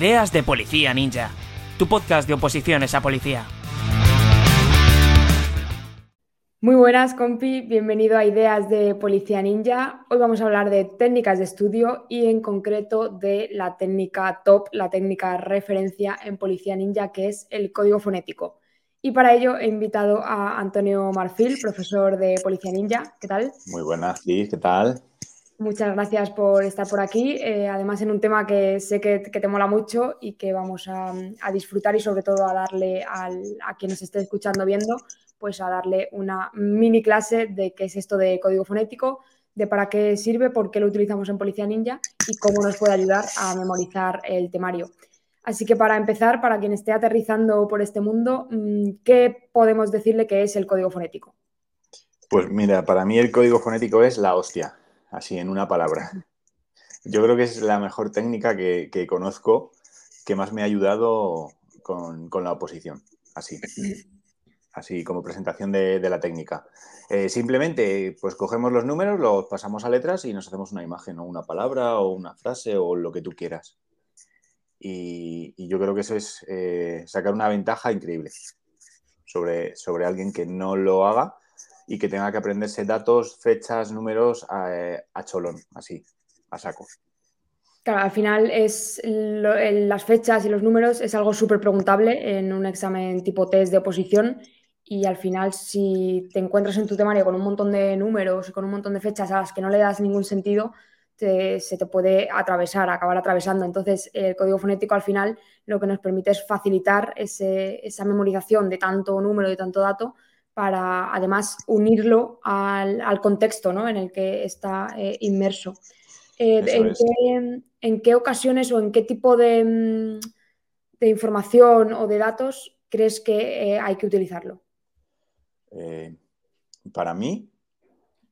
Ideas de Policía Ninja, tu podcast de oposiciones a policía. Muy buenas, compi. Bienvenido a Ideas de Policía Ninja. Hoy vamos a hablar de técnicas de estudio y en concreto de la técnica top, la técnica referencia en Policía Ninja, que es el código fonético. Y para ello he invitado a Antonio Marfil, profesor de Policía Ninja. ¿Qué tal? Muy buenas, sí, ¿qué tal? Muchas gracias por estar por aquí. Eh, además, en un tema que sé que, te mola mucho y que vamos a, disfrutar y sobre todo a darle a quien nos esté escuchando viendo, pues a darle una mini clase de qué es esto de código fonético, de para qué sirve, por qué lo utilizamos en Policía Ninja y cómo nos puede ayudar a memorizar el temario. Así que para empezar, para quien esté aterrizando por este mundo, mm, ¿qué podemos decirle que es el código fonético? Pues mira, para mí el código fonético es la hostia así en una palabra. Yo creo que es la mejor técnica que, conozco que más me ha ayudado con, la oposición, así. Así como presentación de, la técnica. Eh, simplemente, pues cogemos los números, los pasamos a letras y nos hacemos una imagen o una palabra o una frase o lo que tú quieras. Y, yo creo que eso es eh, sacar una ventaja increíble sobre, sobre alguien que no lo haga y que tenga que aprenderse datos, fechas, números a, cholón, así, a saco. Claro, al final es las fechas y los números es algo súper preguntable en un examen tipo test de oposición y al final si te encuentras en tu temario con un montón de números y con un montón de fechas a las que no le das ningún sentido, se te puede atravesar, acabar atravesando. Entonces, el código fonético al final lo que nos permite es facilitar esa memorización de tanto número, de tanto dato, para además unirlo al, contexto en el que está eh, inmerso. Eh, en, qué, ocasiones o en qué tipo de, información o de datos crees que eh, hay que utilizarlo? para mí,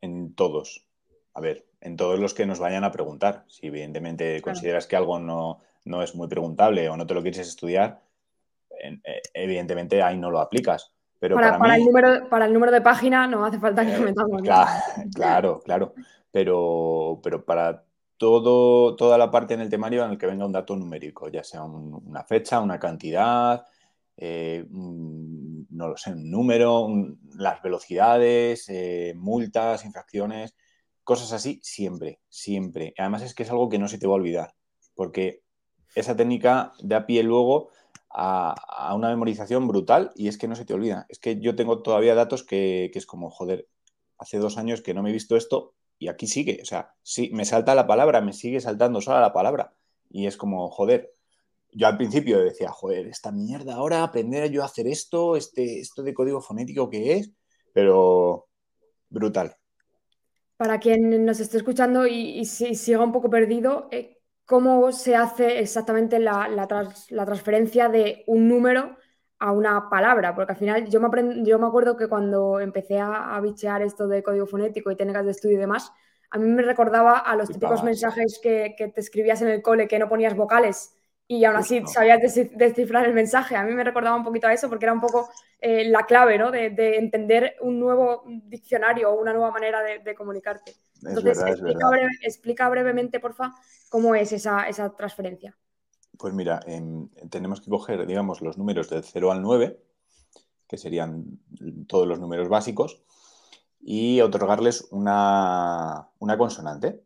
en todos. A ver, en todos los que nos vayan a preguntar. Si evidentemente consideras que algo no, no, es muy preguntable o no te lo quieres estudiar, evidentemente ahí no lo aplicas para, el número, para el número de página no hace falta que lo eh, metamos. Claro, claro, Pero, pero para todo, toda la parte en el temario en el que venga un dato numérico, ya sea una fecha, una cantidad, eh, no lo sé, un número, las velocidades, eh, multas, infracciones, cosas así, siempre, siempre. Además es que es algo que no se te va a olvidar, porque esa técnica da pie luego a, una memorización brutal y es que no se te olvida. Es que yo tengo todavía datos que, es como, joder, hace dos años que no me he visto esto y aquí sigue. O sea, sí, me salta la palabra, me sigue saltando sola la palabra. Y es como, joder, yo al principio decía, joder, esta mierda ahora, aprender yo a hacer esto, este, esto de código fonético que es, pero brutal. Para quien nos esté escuchando y, si siga un poco perdido, eh, cómo se hace exactamente la, transferencia de un número a una palabra, porque al final yo me, yo me acuerdo que cuando empecé a, bichear esto de código fonético y técnicas de estudio y demás, a mí me recordaba a los típicos mensajes que, que, te escribías en el cole que no ponías vocales y aún así sabías descifrar el mensaje. A mí me recordaba un poquito a eso porque era un poco eh, la clave ¿no? de, entender un nuevo diccionario o una nueva manera de, comunicarte. Entonces, explica, brevemente, porfa, cómo es esa, transferencia. Pues mira, em, tenemos que coger, digamos, los números del 0 al 9, que serían todos los números básicos, y otorgarles una, una consonante.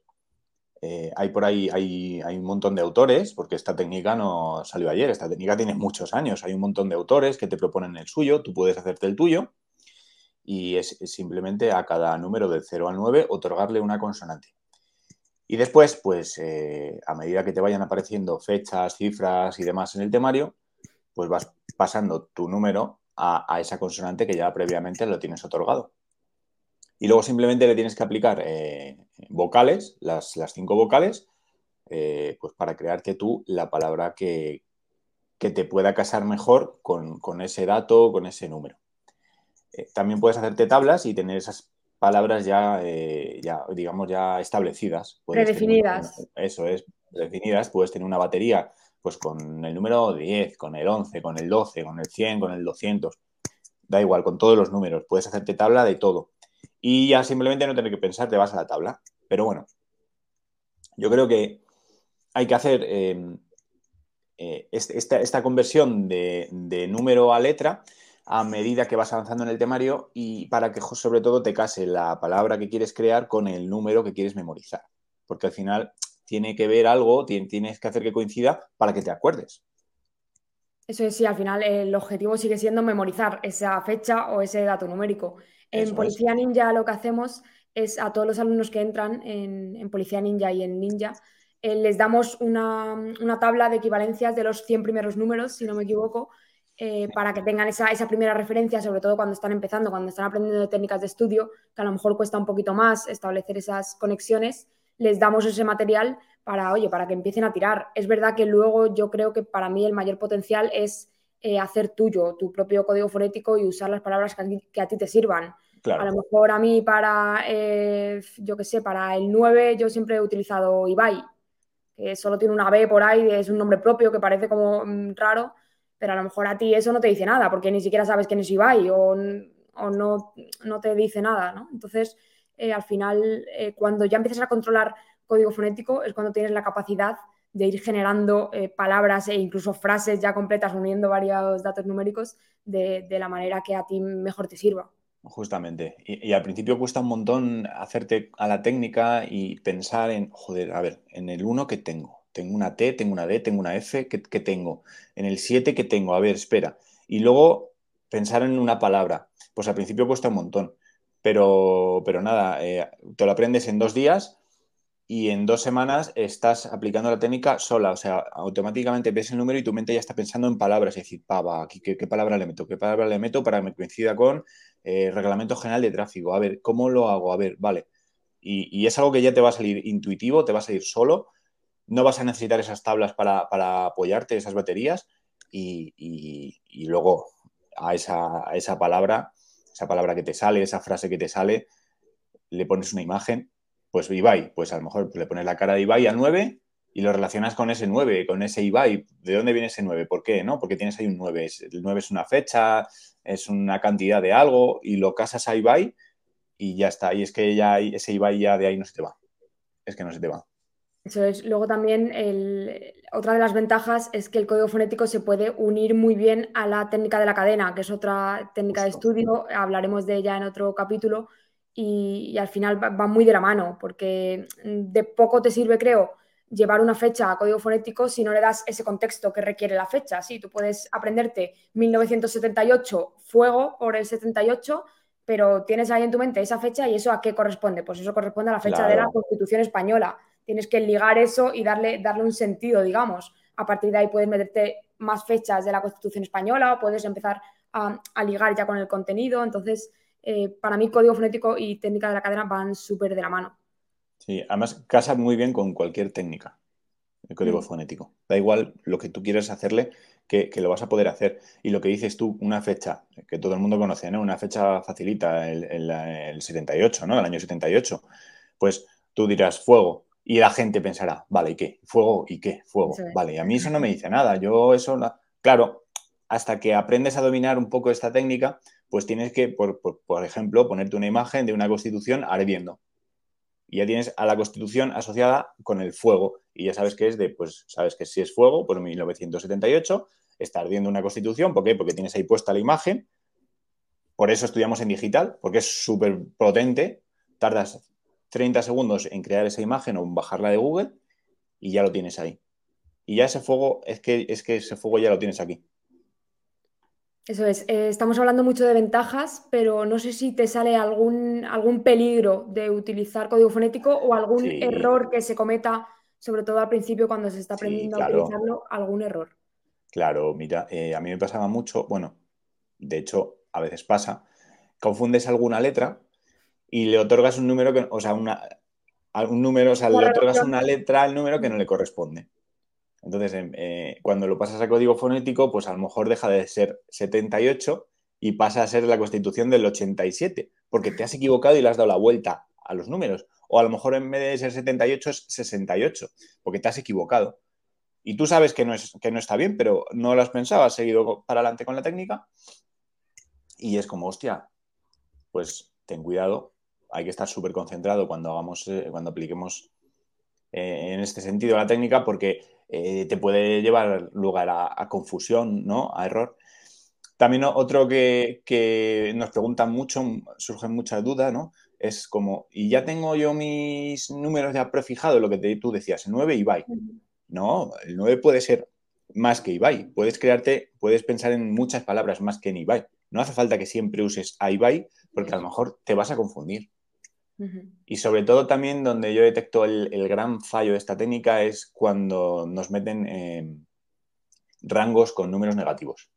Eh, hay por ahí hay, un montón de autores, porque esta técnica no salió ayer, esta técnica tiene muchos años. Hay un montón de autores que te proponen el suyo, tú puedes hacerte el tuyo y es, simplemente a cada número del 0 al 9 otorgarle una consonante. Y después, pues eh, a medida que te vayan apareciendo fechas, cifras y demás en el temario, pues vas pasando tu número a esa consonante que ya previamente lo tienes otorgado. Y luego simplemente le tienes que aplicar eh, vocales, las, cinco vocales, eh, pues para crearte tú la palabra que, te pueda casar mejor con, ese dato, con ese número. Eh, también puedes hacerte tablas y tener esas palabras ya, ya digamos, ya establecidas. Predefinidas. eso es, definidas. Puedes tener una batería pues con el número 10, con el 11, con el 12, con el 100, con el 200. Da igual, con todos los números. Puedes hacerte tabla de todo y ya simplemente no tener que pensar, te vas a la tabla. Pero bueno, yo creo que hay que hacer, eh, eh, esta, conversión de, número a letra a medida que vas avanzando en el temario y para que sobre todo te case la palabra que quieres crear con el número que quieres memorizar. Porque al final tiene que ver algo, tienes que hacer que coincida para que te acuerdes. Eso es, sí, al final el objetivo sigue siendo memorizar esa fecha o ese dato numérico. En Policía Ninja lo que hacemos es a todos los alumnos que entran en, Policía Ninja y en Ninja, eh, les damos una, tabla de equivalencias de los 100 primeros números, si no me equivoco, eh, para que tengan esa, primera referencia, sobre todo cuando están empezando, cuando están aprendiendo técnicas de estudio, que a lo mejor cuesta un poquito más establecer esas conexiones, les damos ese material para, oye, para que empiecen a tirar. Es verdad que luego yo creo que para mí el mayor potencial es eh, hacer tuyo tu propio código fonético y usar las palabras que a ti te sirvan. A lo mejor a mí para, eh, yo qué sé, para el 9 yo siempre he utilizado Ibai, que solo tiene una B por ahí, es un nombre propio que parece como mm, raro, pero a lo mejor a ti eso no te dice nada, porque ni siquiera sabes quién es Ibai o, no, no, te dice nada, ¿no? Entonces, eh, al final, eh, cuando ya empiezas a controlar código fonético, es cuando tienes la capacidad de ir generando palabras e incluso frases ya completas uniendo varios datos numéricos de la manera que a ti mejor te sirva. Justamente. Y, al principio cuesta un montón hacerte a la técnica y pensar en, joder, a ver, en el 1 que tengo. Tengo una T, tengo una D, tengo una F, ¿qué, tengo? En el 7 que tengo, a ver, espera. Y luego pensar en una palabra. Pues al principio cuesta un montón. Pero, pero nada, eh, te lo aprendes en dos días y en dos semanas estás aplicando la técnica sola, o sea, automáticamente ves el número y tu mente ya está pensando en palabras, es decir, pava, ¿qué, qué palabra le meto? ¿Qué palabra le meto para que coincida con eh, reglamento general de tráfico? A ver, ¿cómo lo hago? A ver, vale. Y, es algo que ya te va a salir intuitivo, te va a salir solo, no vas a necesitar esas tablas para, apoyarte, esas baterías, y, luego a esa, a esa palabra, esa palabra que te sale, esa frase que te sale, le pones una imagen pues Ibai, pues a lo mejor le pones la cara de Ibai al 9 y lo relacionas con ese 9, con ese Ibai. ¿De dónde viene ese 9? ¿Por qué? ¿No? Porque tienes ahí un 9. El 9 es una fecha, es una cantidad de algo y lo casas a Ibai y ya está. Y es que ya ese Ibai ya de ahí no se te va. Es que no se te va. Eso es. Luego también otra de las ventajas es que el código fonético se puede unir muy bien a la técnica de la cadena, que es otra técnica de estudio. Hablaremos de ella en otro capítulo y, al final va, muy de la mano, porque de poco te sirve, creo, llevar una fecha a código fonético si no le das ese contexto que requiere la fecha. Sí, tú puedes aprenderte 1978 fuego por el 78, pero tienes ahí en tu mente esa fecha y eso a qué corresponde. Pues eso corresponde a la fecha de la Constitución española. Tienes que ligar eso y darle, darle un sentido, digamos. A partir de ahí puedes meterte más fechas de la Constitución española, o puedes empezar a, a ligar ya con el contenido. Entonces, eh, para mí código fonético y técnica de la cadena van súper de la mano. Sí, además casa muy bien con cualquier técnica, el código mm. fonético. Da igual lo que tú quieras hacerle, que, lo vas a poder hacer. Y lo que dices tú, una fecha que todo el mundo conoce, ¿no? Una fecha facilita, el, 78, ¿no? El año 78. Pues tú dirás fuego y la gente pensará, vale, ¿y qué? ¿Fuego y qué? Fuego. Vale, y a mí eso no me dice nada. Yo eso, claro, hasta que aprendes a dominar un poco esta técnica, pues tienes que, por, ejemplo, ponerte una imagen de una constitución ardiendo. Y ya tienes a la constitución asociada con el fuego. Y ya sabes que es de, pues sabes que si es fuego, por 1978, está ardiendo una constitución. ¿Por qué? Porque tienes ahí puesta la imagen. Por eso estudiamos en digital, porque es súper potente. Tardas 30 segundos en crear esa imagen o en bajarla de Google y ya lo tienes ahí. Y ya ese fuego, es que, es que ese fuego ya lo tienes aquí. Eso es, eh, estamos hablando mucho de ventajas, pero no sé si te sale algún, algún peligro de utilizar código fonético o algún error que se cometa, sobre todo al principio cuando se está aprendiendo a utilizarlo, algún error. Claro, mira, eh, a mí me pasaba mucho, bueno, de hecho, a veces pasa, confundes alguna letra y le otorgas un número que, o sea, una, un número, o sea, le otorgas una letra al número que no le corresponde. Entonces, em, eh, cuando lo pasas a código fonético, pues a lo mejor deja de ser 78 y pasa a ser la constitución del 87, porque te has equivocado y le has dado la vuelta a los números. O a lo mejor en vez de ser 78 es 68, porque te has equivocado. Y tú sabes que no, es, que no está bien, pero no lo has pensado, has seguido para adelante con la técnica. Y es como, hostia, pues ten cuidado, hay que estar súper concentrado cuando hagamos, eh, cuando apliquemos eh, en este sentido la técnica, porque eh, te puede llevar lugar a, confusión, ¿no? A error. También otro que, nos preguntan mucho, surgen muchas dudas, ¿no? Es como, y ya tengo yo mis números ya prefijados, lo que tú decías, el 9 Ibai. No, el 9 puede ser más que Ibai. Puedes crearte, puedes pensar en muchas palabras más que en Ibai. No hace falta que siempre uses a Ibai porque a lo mejor te vas a confundir. Y sobre todo también donde yo detecto el, gran fallo de esta técnica es cuando nos meten en rangos con números negativos.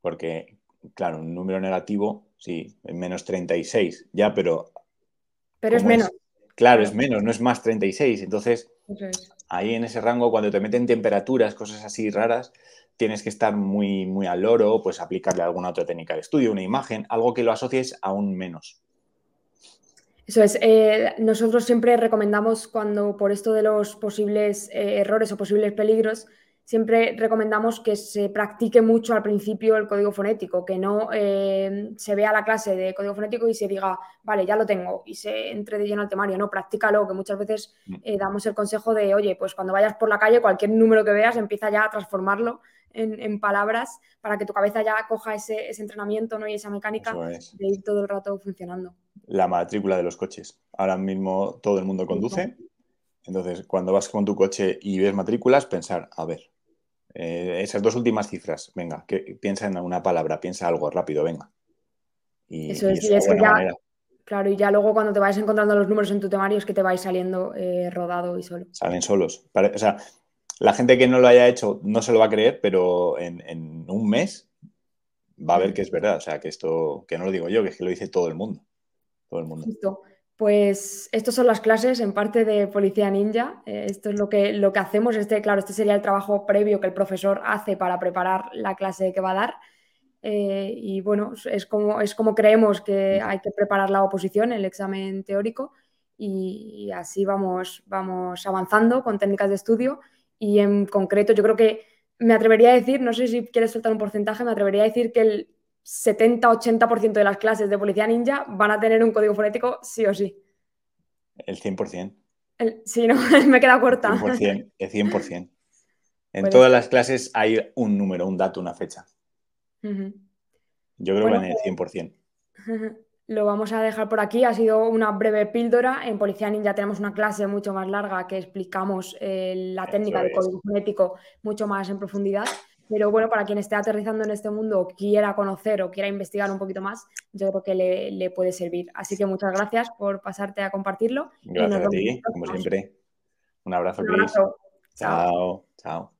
Porque, claro, un número negativo, sí, menos 36, ya, pero... Pero es menos. claro, es menos, no es más 36. Entonces, ahí en ese rango, cuando te meten temperaturas, cosas así raras, tienes que estar muy, muy al loro, pues aplicarle alguna otra técnica de estudio, una imagen, algo que lo asocies aún menos. Eso es. Eh, nosotros siempre recomendamos cuando por esto de los posibles eh, errores o posibles peligros, siempre recomendamos que se practique mucho al principio el código fonético, que no eh, se vea la clase de código fonético y se diga, vale, ya lo tengo, y se entre de lleno al temario. No, practícalo, que muchas veces mm. damos el consejo de, oye, pues cuando vayas por la calle, cualquier número que veas, empieza ya a transformarlo en, palabras para que tu cabeza ya coja ese, entrenamiento ¿no? y esa mecánica de ir todo el rato funcionando. La matrícula de los coches. Ahora mismo todo el mundo conduce. Entonces, cuando vas con tu coche y ves matrículas, pensar, a ver, eh, esas dos últimas cifras, venga, que, piensa en una palabra, piensa algo rápido, venga. Y, eso es, y es ya, claro, y ya luego cuando te vayas encontrando los números en tu temario es que te vais saliendo eh, rodado y solo. Salen solos. O sea, la gente que no lo haya hecho no se lo va a creer, pero en, un mes va a ver que es verdad. O sea, que esto, que no lo digo yo, que es que lo dice todo el mundo. Todo el mundo. Pues estas son las clases en parte de Policía Ninja. Eh, esto es lo que, lo que hacemos. Este, claro, este sería el trabajo previo que el profesor hace para preparar la clase que va a dar. Eh, y bueno, es como, es como creemos que hay que preparar la oposición, el examen teórico, y, y así vamos, vamos avanzando con técnicas de estudio y en concreto, yo creo que me atrevería a decir, no sé si quieres soltar un porcentaje, me atrevería a decir que el 70-80% de las clases de Policía Ninja van a tener un código fonético sí o sí. El 100%. sí, no, me queda corta. El 100%. En todas las clases hay un número, un dato, una fecha. Yo creo que en el 100%. lo vamos a dejar por aquí. Ha sido una breve píldora. En Policía Ninja tenemos una clase mucho más larga que explicamos eh, la técnica de código genético mucho más en profundidad. Pero bueno, para quien esté aterrizando en este mundo quiera conocer o quiera investigar un poquito más, yo creo que le, puede servir. Así que muchas gracias por pasarte a compartirlo. Gracias a ti, como siempre. Un abrazo, Chao. Chao.